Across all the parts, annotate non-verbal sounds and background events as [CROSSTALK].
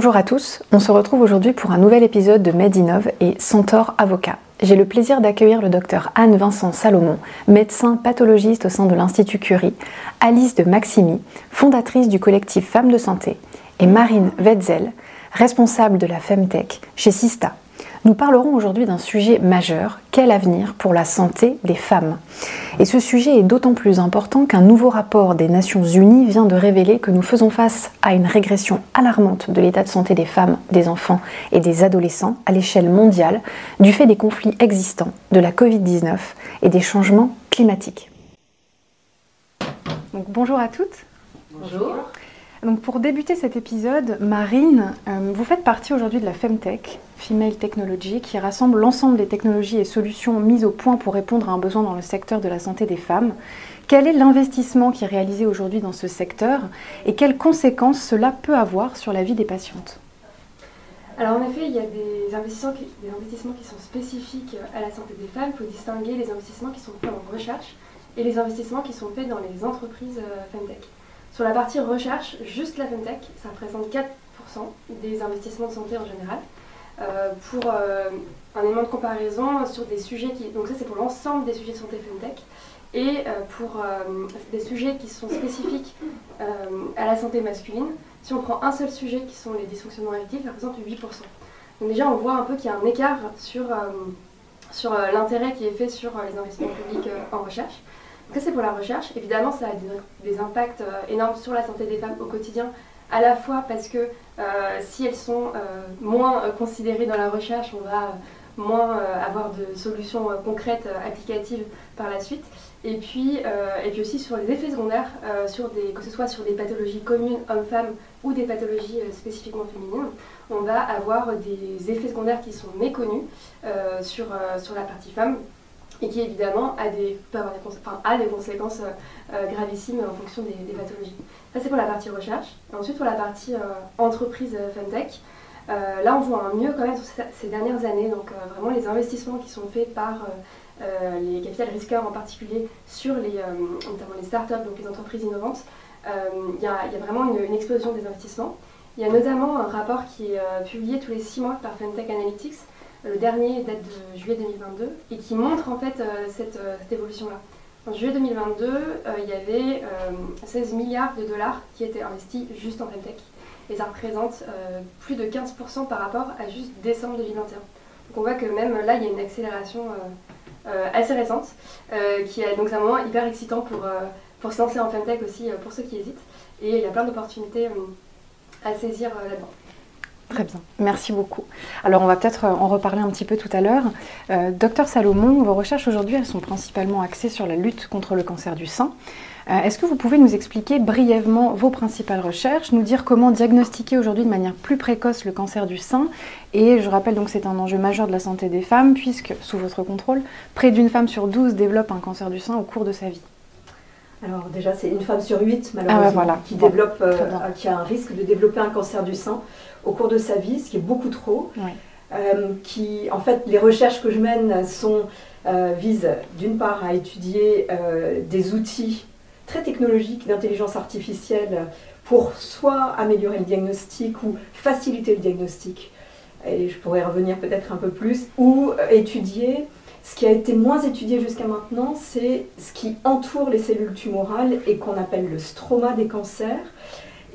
Bonjour à tous, on se retrouve aujourd'hui pour un nouvel épisode de Medinov et Centaure Avocat. J'ai le plaisir d'accueillir le docteur Anne-Vincent Salomon, médecin pathologiste au sein de l'Institut Curie, Alice de Maximi, fondatrice du collectif Femmes de Santé, et Marine Wetzel, responsable de la Femtech chez Sista. Nous parlerons aujourd'hui d'un sujet majeur, quel avenir pour la santé des femmes? Et ce sujet est d'autant plus important qu'un nouveau rapport des Nations Unies vient de révéler que nous faisons face à une régression alarmante de l'état de santé des femmes, des enfants et des adolescents à l'échelle mondiale du fait des conflits existants, de la Covid-19 et des changements climatiques. bonjour à toutes. Bonjour. Donc pour débuter cet épisode, Marine, euh, vous faites partie aujourd'hui de la Femtech, Female Technology, qui rassemble l'ensemble des technologies et solutions mises au point pour répondre à un besoin dans le secteur de la santé des femmes. Quel est l'investissement qui est réalisé aujourd'hui dans ce secteur et quelles conséquences cela peut avoir sur la vie des patientes? Alors en effet, il y a des investissements, qui, des investissements qui sont spécifiques à la santé des femmes. Il faut distinguer les investissements qui sont faits en recherche et les investissements qui sont faits dans les entreprises euh, Femtech. Sur la partie recherche, juste la FemTech, ça représente 4% des investissements de santé en général. Euh, pour euh, un élément de comparaison sur des sujets qui. Donc, ça, c'est pour l'ensemble des sujets de santé FemTech. Et euh, pour des sujets qui sont spécifiques à la santé masculine, si on prend un seul sujet qui sont les dysfonctionnements érectiles, ça représente 8%. Donc, déjà, on voit un peu qu'il y a un écart sur, sur l'intérêt qui est fait sur les investissements publics en recherche. Ça, c'est pour la recherche. Évidemment, ça a des, impacts euh, énormes sur la santé des femmes au quotidien, à la fois parce que euh, si elles sont euh, moins considérées dans la recherche, on va moins avoir de solutions concrètes, applicatives par la suite. Et puis, et puis aussi sur les effets secondaires, que ce soit sur des pathologies communes hommes-femmes ou des pathologies spécifiquement féminines, on va avoir des effets secondaires qui sont méconnus sur, sur la partie femme et qui évidemment a des, peut avoir des, enfin, a des conséquences euh, euh, gravissimes en fonction des, pathologies. Ça c'est pour la partie recherche. ensuite pour la partie euh, entreprise FemTech, là on voit un mieux quand même sur ces dernières années, donc vraiment les investissements qui sont faits par les capitales risqueurs en particulier sur les, notamment les startups, donc les entreprises innovantes, il y, a vraiment une, une, explosion des investissements. Il y a notamment un rapport qui est publié tous les six mois par FemTech Analytics le dernier date de juillet 2022 et qui montre en fait euh, cette, euh, cette évolution-là. En juillet 2022, euh, il y avait 16 milliards de dollars qui étaient investis juste en Femtech. Et ça représente plus de 15% par rapport à juste décembre 2021. Donc on voit que même là, il y a une accélération assez récente, qui est donc un moment hyper excitant pour, pour se lancer en Femtech aussi pour ceux qui hésitent. Et il y a plein d'opportunités à saisir là-dedans. Très bien, merci beaucoup. Alors on va peut-être en reparler un petit peu tout à l'heure. Euh, docteur Salomon, vos recherches aujourd'hui, elles sont principalement axées sur la lutte contre le cancer du sein. Euh, est-ce que vous pouvez nous expliquer brièvement vos principales recherches, nous dire comment diagnostiquer aujourd'hui de manière plus précoce le cancer du sein? Et je rappelle donc que c'est un enjeu majeur de la santé des femmes, puisque, sous votre contrôle, près d'une femme sur 12 développe un cancer du sein au cours de sa vie. Alors déjà, c'est une femme sur 8 malheureusement ah qui, développe, euh, qui a un risque de développer un cancer du sein au cours de sa vie, ce qui est beaucoup trop. Euh, qui, en fait, les recherches que je mène sont, euh, visent d'une part à étudier des outils très technologiques d'intelligence artificielle pour soit améliorer le diagnostic ou faciliter le diagnostic, et je pourrais revenir peut-être un peu plus, ou étudier ce qui a été moins étudié jusqu'à maintenant, c'est ce qui entoure les cellules tumorales et qu'on appelle le stroma des cancers.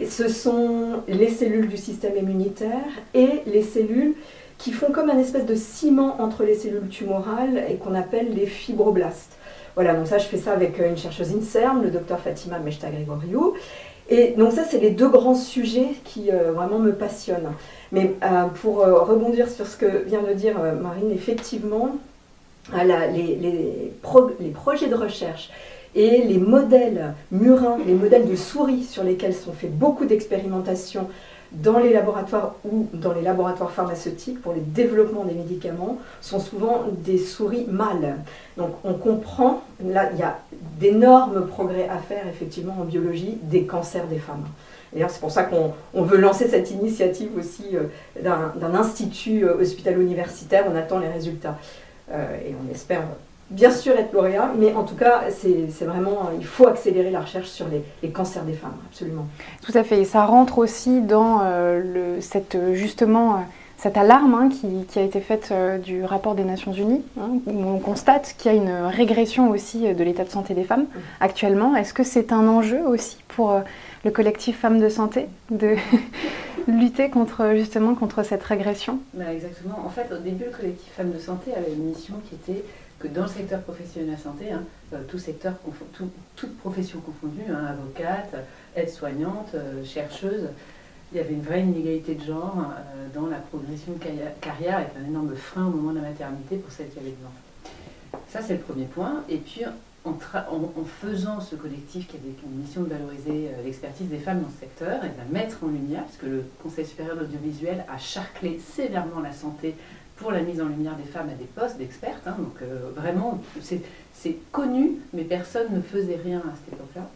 Ce sont les cellules du système immunitaire et les cellules qui font comme un espèce de ciment entre les cellules tumorales et qu'on appelle les fibroblastes. Voilà, donc ça, je fais ça avec euh, une chercheuse INSERM, le docteur Fatima Mechta-Grigoriou. Et donc ça, c'est les deux grands sujets qui euh, vraiment me passionnent. Mais euh, pour rebondir sur ce que vient de dire Marine, effectivement, les, projets de recherche et les modèles murins, les modèles de souris sur lesquels sont fait beaucoup d'expérimentations dans les laboratoires ou dans les laboratoires pharmaceutiques pour le développement des médicaments sont souvent des souris mâles. Donc on comprend, là il y a d'énormes progrès à faire effectivement en biologie des cancers des femmes. D'ailleurs, c'est pour ça qu'on veut lancer cette initiative aussi euh, d'un institut euh, hospitalo-universitaire. On attend les résultats. Euh, et on espère bien sûr être lauréat, mais en tout cas, c'est vraiment, il faut accélérer la recherche sur les, cancers des femmes, absolument. Tout à fait, et ça rentre aussi dans le, cette, justement cette alarme hein, qui, a été faite euh, du rapport des Nations Unies, hein, où on constate qu'il y a une régression aussi euh, de l'état de santé des femmes actuellement. Est-ce que c'est un enjeu aussi pour euh, le collectif Femmes de Santé de [LAUGHS] lutter contre, justement contre cette régression? Bah, Exactement. En fait, au début, le collectif Femmes de Santé avait une mission qui était que dans le secteur professionnel de la santé, hein, tout secteur, toute profession confondue, avocate, aide-soignante, chercheuse, il y avait une vraie inégalité de genre euh, dans la progression de carrière avec un énorme frein au moment de la maternité pour celles qui avaient des. Ça, c'est le premier point. Et puis, en, faisant ce collectif qui avait une mission de valoriser euh, l'expertise des femmes dans ce secteur et de la mettre en lumière, puisque le Conseil supérieur de l'audiovisuel a charclé sévèrement la santé pour la mise en lumière des femmes à des postes d'expertes. Hein. donc euh, vraiment, c'est connu, mais personne ne faisait rien à cette époque-là.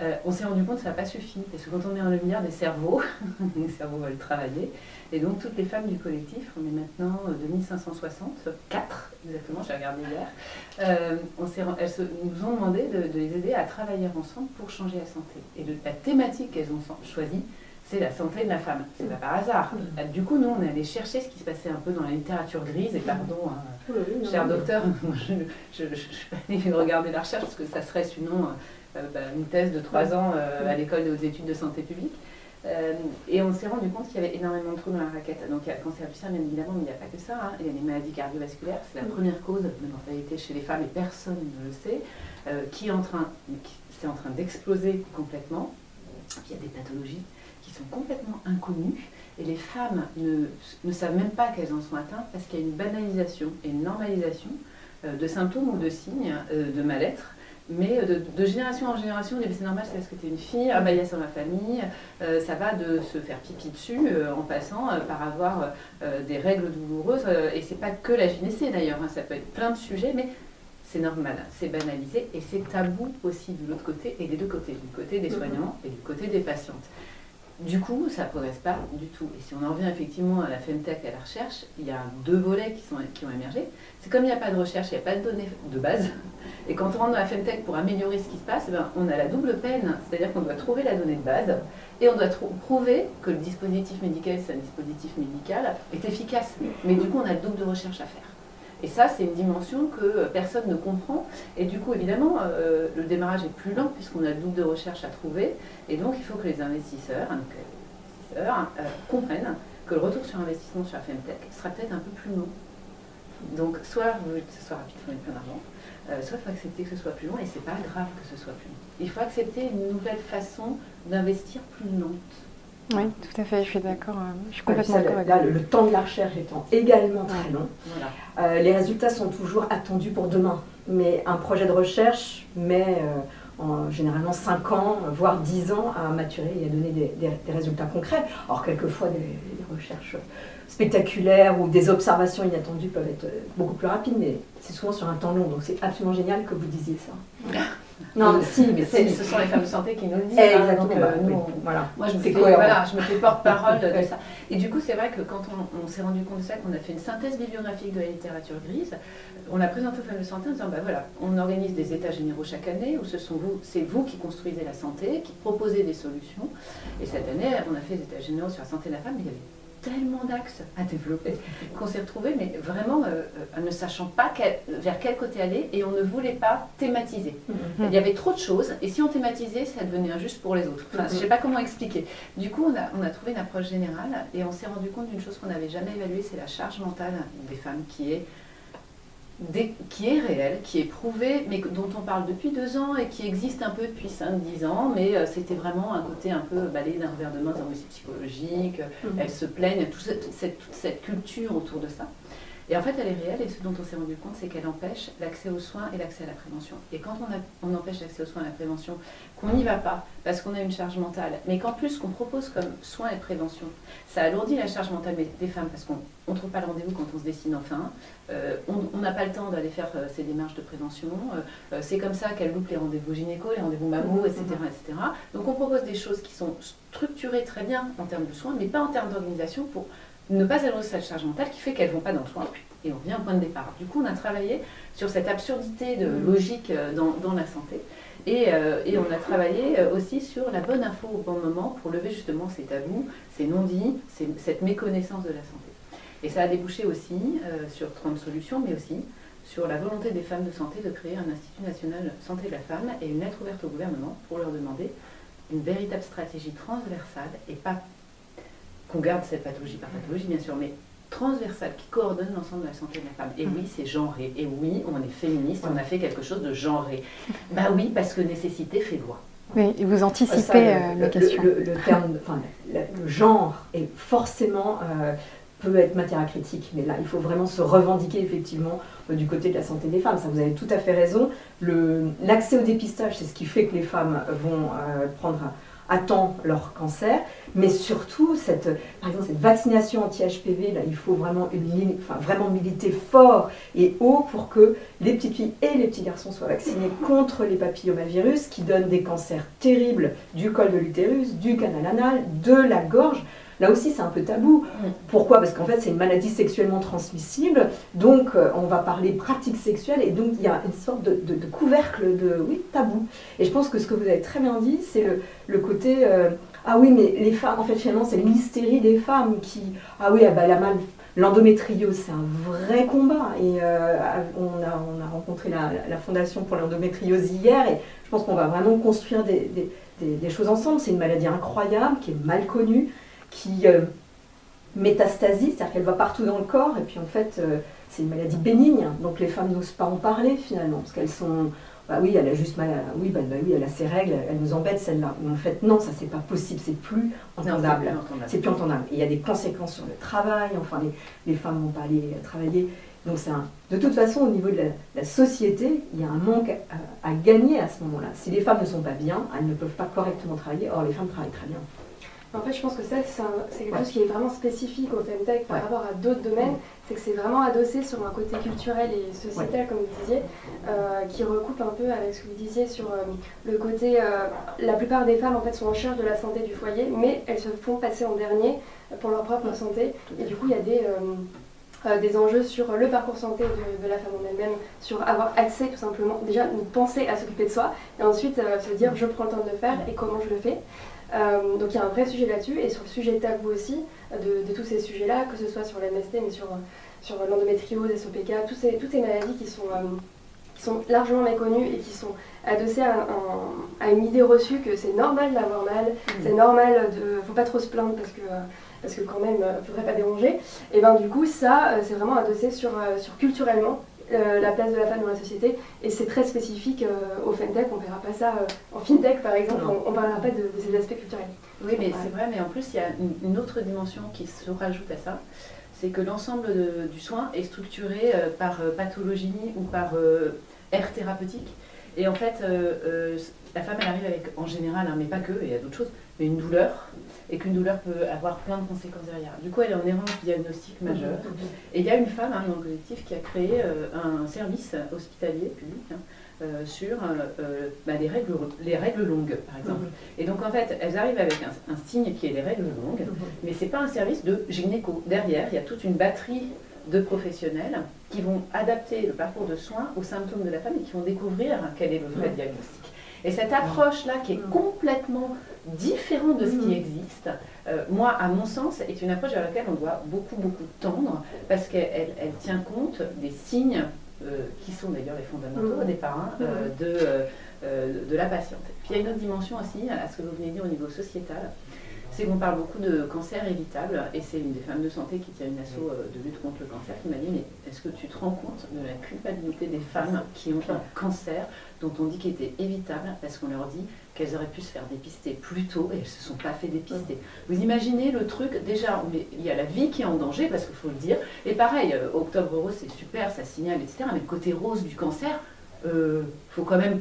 Euh, on s'est rendu compte que ça n'a pas suffi, parce que quand on est en lumière des cerveaux, [LAUGHS] les cerveaux veulent travailler, et donc toutes les femmes du collectif, on est maintenant 2560, 4 exactement, j'ai regardé hier, euh, elles nous ont demandé de, les aider à travailler ensemble pour changer la santé. Et la thématique qu'elles ont choisie, c'est la santé de la femme. C'est pas par hasard. Euh, du coup, nous, on est allé chercher ce qui se passait un peu dans la littérature grise, et pardon, hein, cher docteur, [LAUGHS] je ne suis pas allée regarder la recherche, parce que ça serait sinon euh, bah, une thèse de trois ans euh, à l'école des études de santé publique. Euh, et on s'est rendu compte qu'il y avait énormément de trous dans la raquette. Donc il y a le cancer du sein, bien évidemment, mais il n'y a pas que ça. Hein. Il y a les maladies cardiovasculaires, c'est la première cause de mortalité chez les femmes et personne ne le sait, qui est en train, c'est en train d'exploser complètement. Il y a des pathologies sont complètement inconnues et les femmes ne, ne savent même pas qu'elles en sont atteintes parce qu'il y a une banalisation et une normalisation de symptômes ou de signes de mal-être mais euh, de, génération en génération, c'est normal, c'est parce que tu es une fille, ah bah il y a ça dans ma famille, euh, ça va de se faire pipi dessus euh, en passant par avoir des règles douloureuses, et c'est pas que la gynécée d'ailleurs, hein, ça peut être plein de sujets, mais c'est normal, c'est banalisé et c'est tabou aussi de l'autre côté et des deux côtés, du côté des mhm. soignants et du côté des patientes. Du coup, ça ne progresse pas du tout. Et si on en revient effectivement à la Femtech et à la recherche, il y a deux volets qui, ont émergé. C'est comme il n'y a pas de recherche, il n'y a pas de données de base. Et quand on rentre dans la Femtech pour améliorer ce qui se passe, ben, on a la double peine. C'est-à-dire qu'on doit trouver la donnée de base et on doit prouver que le dispositif médical, c'est un dispositif médical, est efficace. Mais du coup, on a le double de recherche à faire. Et ça, c'est une dimension que personne ne comprend. Et du coup, évidemment, euh, le démarrage est plus lent puisqu'on a le double de recherche à trouver. Et donc, il faut que les investisseurs, euh, comprennent que le retour sur investissement sur la Femtech sera peut-être un peu plus long. Donc, soit vous voulez que ce soit rapide, il mettre plein d'argent, euh, soit il faut accepter que ce soit plus long, et c'est pas grave que ce soit plus long. Il faut accepter une nouvelle façon d'investir plus lente. Oui, tout à fait, je suis d'accord. Euh, je suis complètement d'accord avec là, le, temps de la recherche étant également très long, euh, les résultats sont toujours attendus pour demain. Mais un projet de recherche met en, généralement 5 ans, voire 10 ans à maturer et à donner des, résultats concrets. Alors, quelquefois, des recherches spectaculaires ou des observations inattendues peuvent être beaucoup plus rapides, mais c'est souvent sur un temps long. Donc c'est absolument génial que vous disiez ça. Non, si, mais ce sont les femmes de santé qui nous le disent. Hein, Exactement. Euh, bah, voilà. Moi, je me, fais, voilà, je me fais porte-parole de [LAUGHS] ça. Et du coup, c'est vrai que quand on, s'est rendu compte de ça, qu'on a fait une synthèse bibliographique de la littérature grise, on l'a présenté aux femmes de santé en disant, bah voilà, on organise des états généraux chaque année où ce sont vous, c'est vous qui construisez la santé, qui proposez des solutions. Et cette année, on a fait des états généraux sur la santé de la femme, mais il y avait tellement d'axes à développer qu'on s'est retrouvé, mais vraiment euh, euh, ne sachant pas vers quel côté aller et on ne voulait pas thématiser. Mhm. Il y avait trop de choses et si on thématisait, ça devenait injuste pour les autres. Enfin, Je ne sais pas comment expliquer. Du coup, on a, on a trouvé une approche générale et on s'est rendu compte d'une chose qu'on n'avait jamais évaluée, c'est la charge mentale des femmes qui est qui est réel, qui est prouvé, mais dont on parle depuis deux ans et qui existe un peu depuis 5-10 ans, mais euh, c'était vraiment un côté un peu balayé d'un revers de main, c'est psychologique, mmh. elles se plaignent, cette, toute cette culture autour de ça. Et en fait, elle est réelle et ce dont on s'est rendu compte, c'est qu'elle empêche l'accès aux soins et l'accès à la prévention. Et quand on, on empêche l'accès aux soins et à la prévention, qu'on n'y va pas parce qu'on a une charge mentale, mais qu'en plus qu'on propose comme soins et prévention, ça alourdit la charge mentale des femmes parce qu'on ne trouve pas le rendez-vous quand on se dessine enfin, euh, on n'a pas le temps d'aller faire euh, ces démarches de prévention, euh, c'est comme ça qu'elle loupe les rendez-vous gynéco, les rendez-vous mammo, etc., etc. Donc on propose des choses qui sont structurées très bien en termes de soins, mais pas en termes d'organisation pour ne pas alourdir cette charge mentale qui fait qu'elles ne vont pas dans le soin Et on revient au point de départ. Du coup, on a travaillé sur cette absurdité de mmh. logique euh, dans, la santé. Euh, et, on a travaillé aussi sur la bonne info au bon moment pour lever justement ces tabous, ces non-dits, cette méconnaissance de la santé. Et ça a débouché aussi sur 30 solutions, mais aussi sur la volonté des femmes de santé de créer un Institut national santé de la femme et une lettre ouverte au gouvernement pour leur demander une véritable stratégie transversale et pas qu'on garde cette pathologie par pathologie, bien sûr, mais transversale qui coordonne l'ensemble de la santé de la femme. Et oui, c'est genré. Et oui, on est féministe, on a fait quelque chose de genré. Bah oui, parce que nécessité fait loi. Oui, et vous anticipez euh, question. Le, terme, enfin, le, genre est forcément euh, peut être matière à critique, mais là, il faut vraiment se revendiquer effectivement euh, du côté de la santé des femmes. Ça, vous avez tout à fait raison. L'accès au dépistage, c'est ce qui fait que les femmes vont prendre attend leur cancer, mais surtout cette, vaccination anti-HPV, il faut vraiment, vraiment militer fort et haut pour que les petites filles et les petits garçons soient vaccinés contre les papillomavirus qui donnent des cancers terribles du col de l'utérus, du canal anal, de la gorge. Là aussi, c'est un peu tabou. Pourquoi? Parce qu'en fait, c'est une maladie sexuellement transmissible. Donc, euh, on va parler pratique sexuelle. Et donc, il y a une sorte de, couvercle de oui, tabou. Et je pense que ce que vous avez très bien dit, c'est le, côté. Euh, ah oui, mais les femmes, en fait, finalement, c'est l'hystérie des femmes qui. Ah oui, ah bah, la mal. L'endométriose, c'est un vrai combat. Et euh, on, a, on, a, rencontré la, Fondation pour l'endométriose hier. Et je pense qu'on va vraiment construire des, des choses ensemble. C'est une maladie incroyable qui est mal connue qui euh, métastasie, c'est-à-dire qu'elle va partout dans le corps, et puis en fait, euh, c'est une maladie bénigne, donc les femmes n'osent pas en parler finalement, parce qu'elles sont. Bah oui, elle a juste mal à, oui, bah, bah, oui, elle a ses règles, elle nous embête celle-là. Mais en fait, non, ça c'est pas possible, c'est plus entendable. C'est plus entendable. Et il y a des conséquences sur le travail, enfin, les, femmes vont pas aller travailler. Donc c'est un... De toute façon, au niveau de la, société, il y a un manque à, à gagner à ce moment-là. Si les femmes ne sont pas bien, elles ne peuvent pas correctement travailler. Or, les femmes travaillent très bien. En fait, je pense que ça, c'est quelque chose qui est vraiment spécifique au Femtech par rapport à d'autres domaines. C'est que c'est vraiment adossé sur un côté culturel et sociétal, comme vous disiez, euh, qui recoupe un peu avec ce que vous disiez sur euh, le côté. Euh, la plupart des femmes, en fait, sont en charge de la santé du foyer, mais elles se font passer en dernier pour leur propre santé. Et du coup, il y a des. Des enjeux sur le parcours santé de, la femme en elle-même, sur avoir accès tout simplement, déjà nous penser à s'occuper de soi, et ensuite se dire je prends le temps de le faire et comment je le fais. Euh, donc il y a un vrai sujet là-dessus, et sur le sujet tabou aussi, de, tous ces sujets-là, que ce soit sur l'MST, mais sur, sur l'endométriose, SOPK, tous ces, toutes ces maladies qui sont, euh, qui sont largement méconnues et qui sont adossées à, à une idée reçue que c'est normal d'avoir mal, mmh. c'est normal de... faut pas trop se plaindre parce que... parce que quand même, il ne faudrait pas déranger. Et bien du coup, ça, c'est vraiment adossé sur, sur culturellement euh, la place de la femme dans la société. Et c'est très spécifique euh, au FinTech. On ne verra pas ça euh, en FinTech, par exemple. On ne parlera pas de, ces aspects culturels. Oui, mais c'est vrai. Mais en plus, il y a une, autre dimension qui se rajoute à ça. C'est que l'ensemble du soin est structuré par pathologie ou par aire thérapeutique. Et en fait, la femme, elle arrive avec, en général, hein, mais pas que, il y a d'autres choses, mais une douleur, et qu'une douleur peut avoir plein de conséquences derrière. Du coup, elle est en errance diagnostique majeure. Et il y a une femme hein, dans le collectif qui a créé euh, un service hospitalier public hein, euh, sur euh, bah, les, règles, les règles longues, par exemple. Et donc, en fait, elles arrivent avec un, signe qui est les règles longues, mais ce n'est pas un service de gynéco. Derrière, il y a toute une batterie de professionnels qui vont adapter le parcours de soins aux symptômes de la femme et qui vont découvrir quel est le vrai diagnostic. Et cette approche-là, qui est complètement différente de ce qui existe, euh, moi, à mon sens, est une approche vers laquelle on doit beaucoup, beaucoup tendre, parce qu'elle elle tient compte des signes, euh, qui sont d'ailleurs les fondamentaux au départ, hein, euh, de, de la patiente. Puis il y a une autre dimension aussi, à ce que vous venez de dire au niveau sociétal, c'est qu'on parle beaucoup de cancer évitable, et c'est une des femmes de santé qui tient une asso de lutte contre le cancer qui m'a dit, mais est-ce que tu te rends compte de la culpabilité des femmes qui ont un cancer dont on dit qu'il était évitable parce qu'on leur dit qu'elles auraient pu se faire dépister plus tôt et elles ne se sont pas fait dépister? Vous imaginez le truc, déjà, il y a la vie qui est en danger, parce qu'il faut le dire, et pareil, euh, Octobre Rose, c'est super, ça signale, etc., mais le côté rose du cancer, il euh, faut quand même...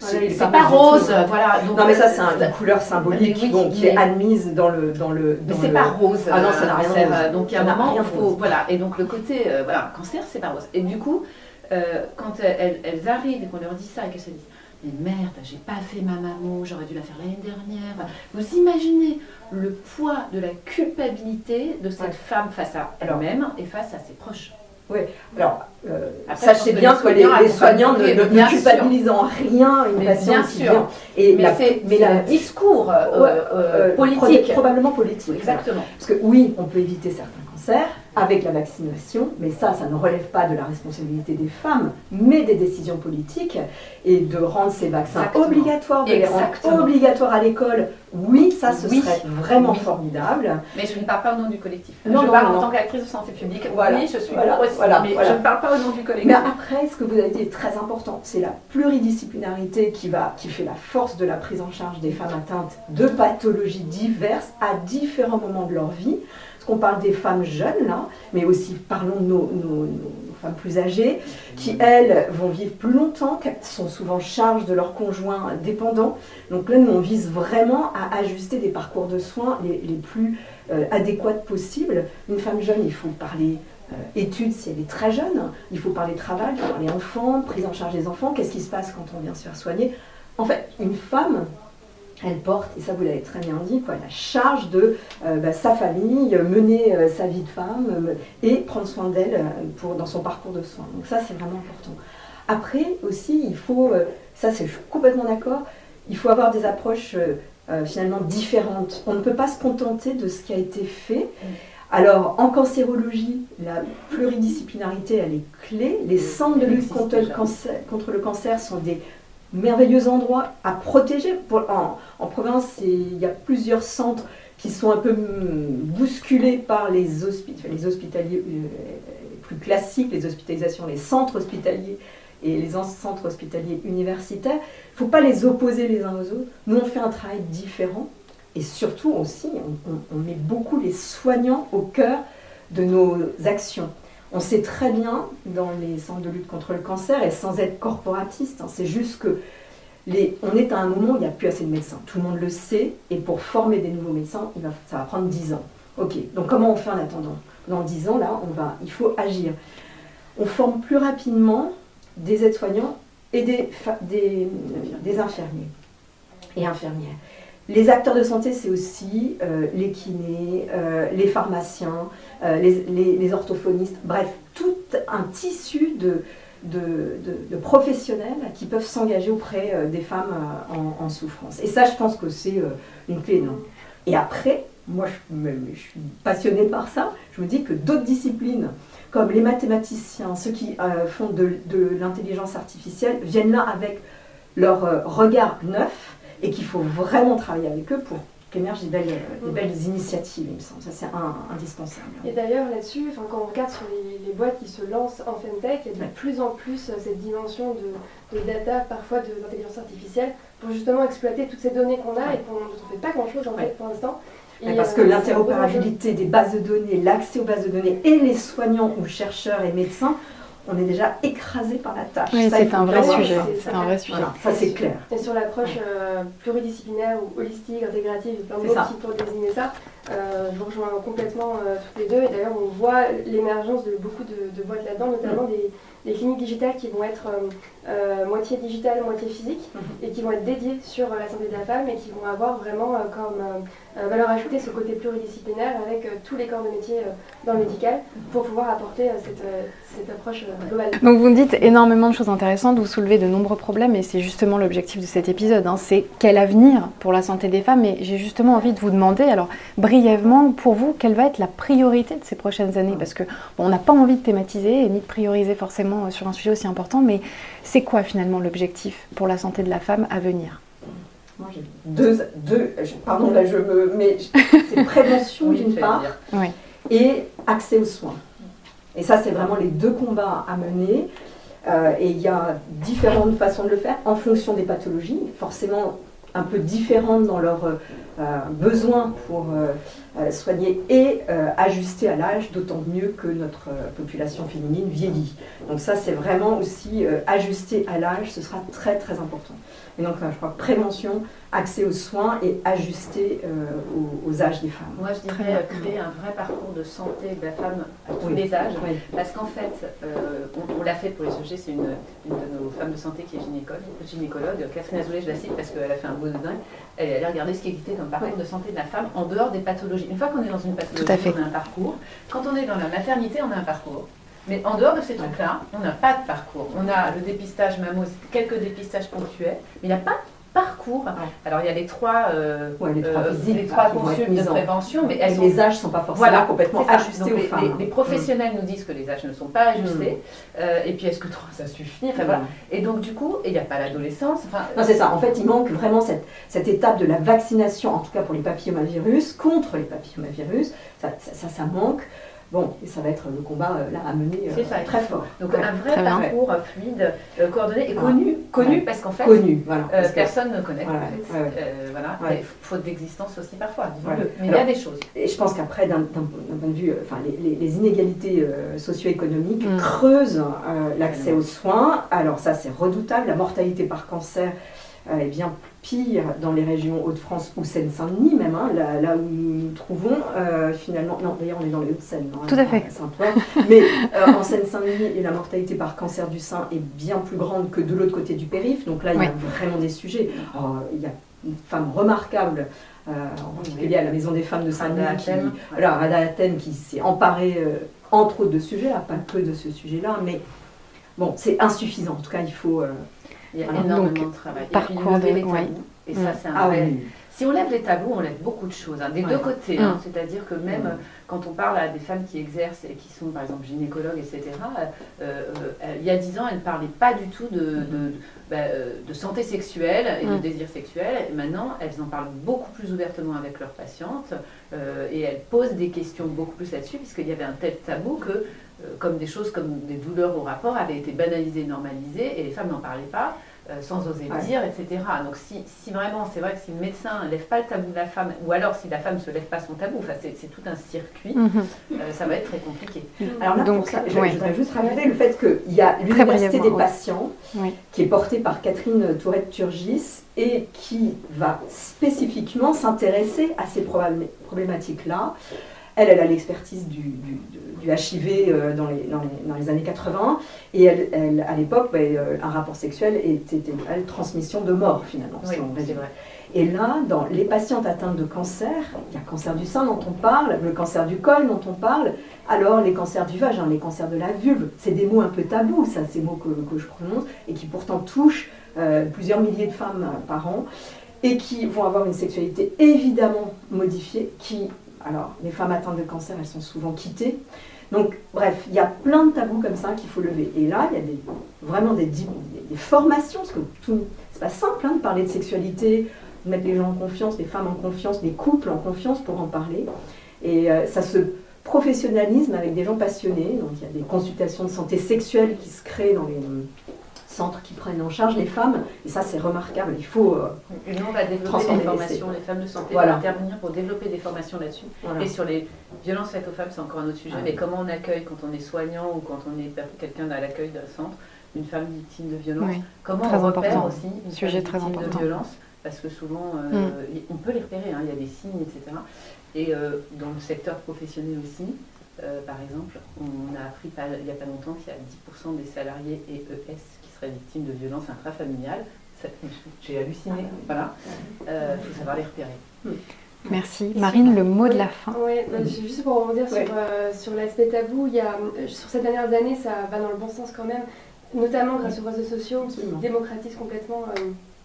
C'est pas, rose, voilà. non, mais ça, c'est une couleur symbolique qui est admise dans le. Dans le mais c'est pas rose. Ah non, ça n'a rien à Donc, il y a un moment, il faut. Voilà. Et donc, le côté. Euh, voilà, cancer, c'est pas rose. Et du coup, euh, quand elles, arrivent et qu'on leur dit ça et qu'elles se disent mais merde, j'ai pas fait ma maman, j'aurais dû la faire l'année dernière. Vous imaginez le poids de la culpabilité de cette femme face à elle-même et face à ses proches. Oui, alors euh, sachez bien que les, soignants ne, ne, culpabilisent en rien une patiente. Bien sûr. Et mais c'est le discours euh, politique. Probablement politique. Exactement. Parce que oui, on peut éviter certains cancers, avec la vaccination, mais ça, ça ne relève pas de la responsabilité des femmes, mais des décisions politiques, et de rendre ces vaccins obligatoires, de les rendre obligatoires à l'école, oui, ça, ce serait vraiment formidable. Mais je ne parle pas au nom du collectif. Non, je parle en tant qu'actrice de santé publique. Voilà, oui, je suis voilà, voilà, mais je ne parle pas au nom du collectif. Mais après, ce que vous avez dit est très important, c'est la pluridisciplinarité qui, va, qui fait la force de la prise en charge des femmes atteintes de pathologies diverses à différents moments de leur vie qu'on parle des femmes jeunes, là, mais aussi parlons de nos, femmes plus âgées, qui, elles, vont vivre plus longtemps, sont souvent charges de leurs conjoints dépendants. Donc là, nous, on vise vraiment à ajuster des parcours de soins les, plus euh, adéquats possibles. Une femme jeune, il faut parler euh, études si elle est très jeune, il faut parler travail, il faut parler enfants, prise en charge des enfants, qu'est-ce qui se passe quand on vient se faire soigner? En fait, une femme, elle porte, et ça vous l'avez très bien dit, quoi, la charge de euh, bah, sa famille, mener euh, sa vie de femme euh, et prendre soin d'elle pour dans son parcours de soins. Donc ça, c'est vraiment important. Après aussi, il faut, ça c'est complètement d'accord, il faut avoir des approches finalement différentes. On ne peut pas se contenter de ce qui a été fait. Alors, en cancérologie, la pluridisciplinarité, elle est clé. Les centres de lutte contre le cancer sont des merveilleux endroit à protéger. en, province, il y a plusieurs centres qui sont un peu mm, bousculés par les, les hospitaliers euh, plus classiques, les hospitalisations, les centres hospitaliers et les centres hospitaliers universitaires. Il ne faut pas les opposer les uns aux autres. Nous, on fait un travail différent. Et surtout aussi, on met beaucoup les soignants au cœur de nos actions. On sait très bien dans les centres de lutte contre le cancer, et sans être corporatiste, hein, c'est juste que les, on est à un moment où il n'y a plus assez de médecins. Tout le monde le sait, et pour former des nouveaux médecins, ça va prendre 10 ans. Ok, donc comment on fait en attendant? Dans 10 ans, là, on va, il faut agir. On forme plus rapidement des aides-soignants et des, des infirmiers et infirmières. Les acteurs de santé, c'est aussi euh, les kinés, euh, les pharmaciens, euh, les, orthophonistes, bref, tout un tissu de, professionnels qui peuvent s'engager auprès des femmes en, souffrance. Et ça, je pense que c'est une clé énorme. Et après, moi, je, suis passionnée par ça, je me dis que d'autres disciplines, comme les mathématiciens, ceux qui font de l'intelligence artificielle, viennent là avec leur regard neuf et qu'il faut vraiment travailler avec eux pour qu'émergent des belles, des belles initiatives, il me semble. Ça, c'est indispensable. Et d'ailleurs, là-dessus, quand on regarde sur les, boîtes qui se lancent en FemTech, il y a de plus en plus euh, cette dimension de, data, parfois d'intelligence artificielle, pour justement exploiter toutes ces données qu'on a et qu'on ne fait pas grand-chose en fait pour l'instant. parce que euh, l'interopérabilité des bases de données, l'accès aux bases de données et les soignants ou chercheurs et médecins on est déjà écrasé par la tâche. Oui, c'est un, vrai sujet. C'est un vrai sujet. ça c'est clair. Et sur l'approche euh, pluridisciplinaire ou holistique, intégrative, il y a plein de mots pour désigner ça. Euh, je vous rejoins complètement euh, toutes les deux. Et d'ailleurs, on voit l'émergence de beaucoup de, boîtes là-dedans, notamment mm. des, des, cliniques digitales qui vont être moitié digitales, moitié physiques, mm-hmm. et qui vont être dédiées sur la santé de la femme et qui vont avoir vraiment comme valeur ajoutée ce côté pluridisciplinaire avec tous les corps de métier dans le médical pour pouvoir apporter cette, cette approche globale. Donc vous dites énormément de choses intéressantes, vous soulevez de nombreux problèmes et c'est justement l'objectif de cet épisode. Hein. c'est quel avenir pour la santé des femmes et j'ai justement envie de vous demander, alors brièvement, pour vous, quelle va être la priorité de ces prochaines années? Parce que on n'a pas envie de thématiser ni de prioriser forcément sur un sujet aussi important, mais c'est quoi finalement l'objectif pour la santé de la femme à venir? Moi, j'ai deux, deux, pardon, là, je me, mais c'est prévention d'une part et accès aux soins. Et ça, c'est vraiment les deux combats à mener. Euh, et il y a différentes façons de le faire en fonction des pathologies, forcément un peu différentes dans leurs euh, besoins pour euh, soigner et ajuster à l'âge, d'autant mieux que notre population féminine vieillit. Donc ça, c'est vraiment aussi ajuster à l'âge, ce sera très très important. Et donc, je crois prévention, accès aux soins et ajuster euh, aux, âges des femmes. Moi, je dirais euh, créer un vrai parcours de santé de la femme à tous les âges. Parce qu'en fait, euh, on, l'a fait pour les sujets, c'est une, de nos femmes de santé qui est gynécologue, gynécologue Catherine Azoulay, je la cite parce qu'elle a fait un beau de dingue. Elle est allée regarder ce qui existait dans le parcours de santé de la femme en dehors des pathologies. Une fois qu'on est dans une pathologie, on a un parcours. Quand on est dans la maternité, on a un parcours. Mais en dehors de ces trucs-là, on n'a pas de parcours. On a le dépistage mammo, quelques dépistages ponctuels, mais il n'y a pas parcours. Alors il y a les trois, euh, les trois, euh, les trois consultes de prévention, mais les âges ne sont pas forcément complètement ajustés aux femmes. Les, professionnels nous disent que les âges ne sont pas ajustés. Mm. Euh, et puis est-ce que trois ça suffit? Enfin, voilà. Mm. Et donc du coup, il n'y a pas l'adolescence. Enfin, non, c'est ça. En fait, il manque vraiment cette, cette étape de la vaccination, en tout cas pour les papillomavirus, contre les papillomavirus. ça, ça, ça manque. Bon, et ça va être le combat euh, là à mener euh, très fort. Donc un vrai parcours euh, fluide, coordonné et connu, connu parce qu'en fait, connu, voilà, personne ne connaît. Voilà, faute d'existence aussi parfois, mais il y a des choses. Et je pense qu'après, d'un point de vue, enfin, les, inégalités socio-économiques mm. creusent l'accès aux soins. Alors ça, c'est redoutable. La mortalité par cancer est bien pire dans les régions Hauts-de-France ou Seine-Saint-Denis même, hein, là, où nous nous trouvons, euh, finalement, non d'ailleurs on est dans les Hauts-de-Seine, Tout à fait. mais euh, en Seine-Saint-Denis, la mortalité par cancer du sein est bien plus grande que de l'autre côté du périph', donc là il y a vraiment des sujets. il y a une femme remarquable, euh, en particulier à la Maison des femmes de Saint-Denis, qui, voilà, Athènes, qui s'est emparée entre autres de sujets, pas que de ce sujet-là, mais bon, c'est insuffisant, en tout cas il faut... Il y a énormément de travail. Parcours de... les Et ça, c'est un ah vrai... Si on lève les tabous, on lève beaucoup de choses, hein, des deux côtés. Hein. Mm. C'est-à-dire que même mm. quand on parle à des femmes qui exercent et qui sont par exemple gynécologues, etc., euh, euh, il y a dix ans, elles ne parlaient pas du tout de, mm. bah, euh, de, santé sexuelle et de désir sexuel. Et maintenant, elles en parlent beaucoup plus ouvertement avec leurs patientes et elles posent des questions beaucoup plus là-dessus, puisqu'il y avait un tel tabou que comme des choses comme des douleurs au rapport avaient été banalisées, normalisées, et les femmes n'en parlaient pas. Euh, sans oser le dire, etc. Donc si, si vraiment, c'est vrai que si le médecin ne lève pas le tabou de la femme, ou alors si la femme ne se lève pas son tabou, enfin, c'est tout un circuit, mhm. euh, ça va être très compliqué. Alors là, Donc, ça, je, voudrais juste rajouter le fait qu'il y a l'Université des patients, qui est portée par Catherine Tourette-Turgis, et qui va spécifiquement s'intéresser à ces problématiques-là. Elle, elle a l'expertise du, HIV euh, dans, les, dans, les, années 80. Et elle, à l'époque, bah, euh, un rapport sexuel était une transmission de mort, finalement. Oui, c'est vrai. Et là, dans les patientes atteintes de cancer, il y a le cancer du sein dont on parle, le cancer du col dont on parle, alors les cancers du vagin, les cancers de la vulve, c'est des mots un peu tabous, ça, ces mots que, que je prononce, et qui pourtant touchent euh, plusieurs milliers de femmes par an, et qui vont avoir une sexualité évidemment modifiée, qui alors, les femmes atteintes de cancer, elles sont souvent quittées. Donc, bref, il y a plein de tabous comme ça qu'il faut lever. Et là, il y a vraiment des, formations, parce que c'est pas simple hein, de parler de sexualité, de mettre les gens en confiance, les femmes en confiance, les couples en confiance pour en parler. Et euh, ça se professionnalise avec des gens passionnés. Donc, il y a des consultations de santé sexuelle qui se créent dans les centres qui prennent en charge les femmes, et ça c'est remarquable, il faut... Euh, nous on va développer des formations, les femmes de santé. Vont intervenir pour développer des formations là-dessus. Et sur les violences faites aux femmes, c'est encore un autre sujet, mais comment on accueille quand on est soignant ou quand on est quelqu'un à l'accueil d'un centre, une femme victime de violence, comment on repère aussi une sujet femme très victime de violence, parce que souvent euh, mm. on peut les repérer, hein, il y a des signes, etc. Et euh, dans le secteur professionnel aussi, euh, par exemple, on a appris il n'y a pas longtemps qu'il y a 10% des salariés EES serait victime de violences intrafamiliales. [LAUGHS] J'ai halluciné. Voilà. Il euh, faut savoir les repérer. Hmm. Merci. Marine, le mot de la fin. Oui, juste pour rebondir sur, euh, sur l'aspect tabou, il y a, euh, sur ces dernières années, ça va dans le bon sens quand même, notamment grâce aux réseaux sociaux qui démocratisent complètement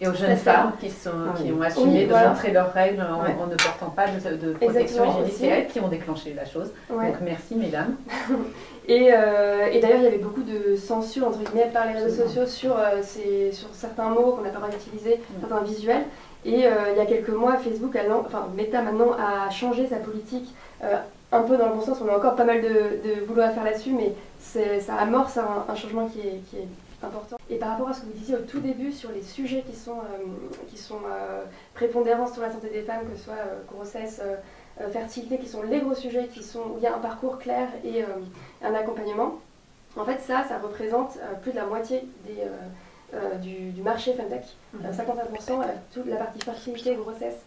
et aux jeunes femmes qui, sont, ah qui ont assumé de montrer leurs règles en, ne portant pas de, protection hygiénique, qui ont déclenché la chose. Donc merci mesdames. [LAUGHS] et, euh, et d'ailleurs il y avait beaucoup de censure entre guillemets par les réseaux sociaux sur, euh, ces, sur certains mots qu'on n'a pas le droit d'utiliser, certains visuels. Et euh, il y a quelques mois, Facebook, a, enfin Meta maintenant a changé sa politique un peu dans le bon sens. On a encore pas mal de, de boulot à faire là-dessus, mais ça amorce un, un changement qui est, qui est important. Et par rapport à ce que vous disiez au tout début sur les sujets qui sont, euh, qui sont euh, prépondérants sur la santé des femmes, que ce soit euh, grossesse, fertilité, qui sont les gros sujets, qui sont, où il y a un parcours clair et un accompagnement, en fait ça, ça représente plus de la moitié des, du, marché Femtech, 55%, mhm. toute la partie fertilité, grossesse,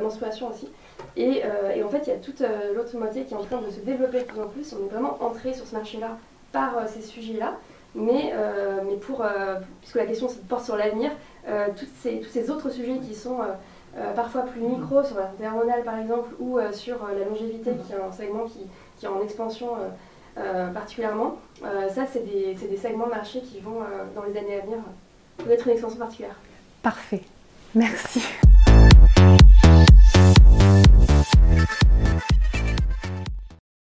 menstruation aussi. Et, et, en fait, il y a toute l'autre moitié qui est en train de se développer de plus en plus. On est vraiment entré sur ce marché-là par ces sujets-là. Mais, euh, mais pour, euh, puisque la question porte sur l'avenir, euh, ces, tous ces autres sujets qui sont parfois plus micro, sur la santé hormonale par exemple, ou sur la longévité, qui est un segment qui, qui est en expansion particulièrement. ça, c'est des, des, segments de marché qui vont, dans les années à venir, connaître une expansion particulière. Parfait. Merci.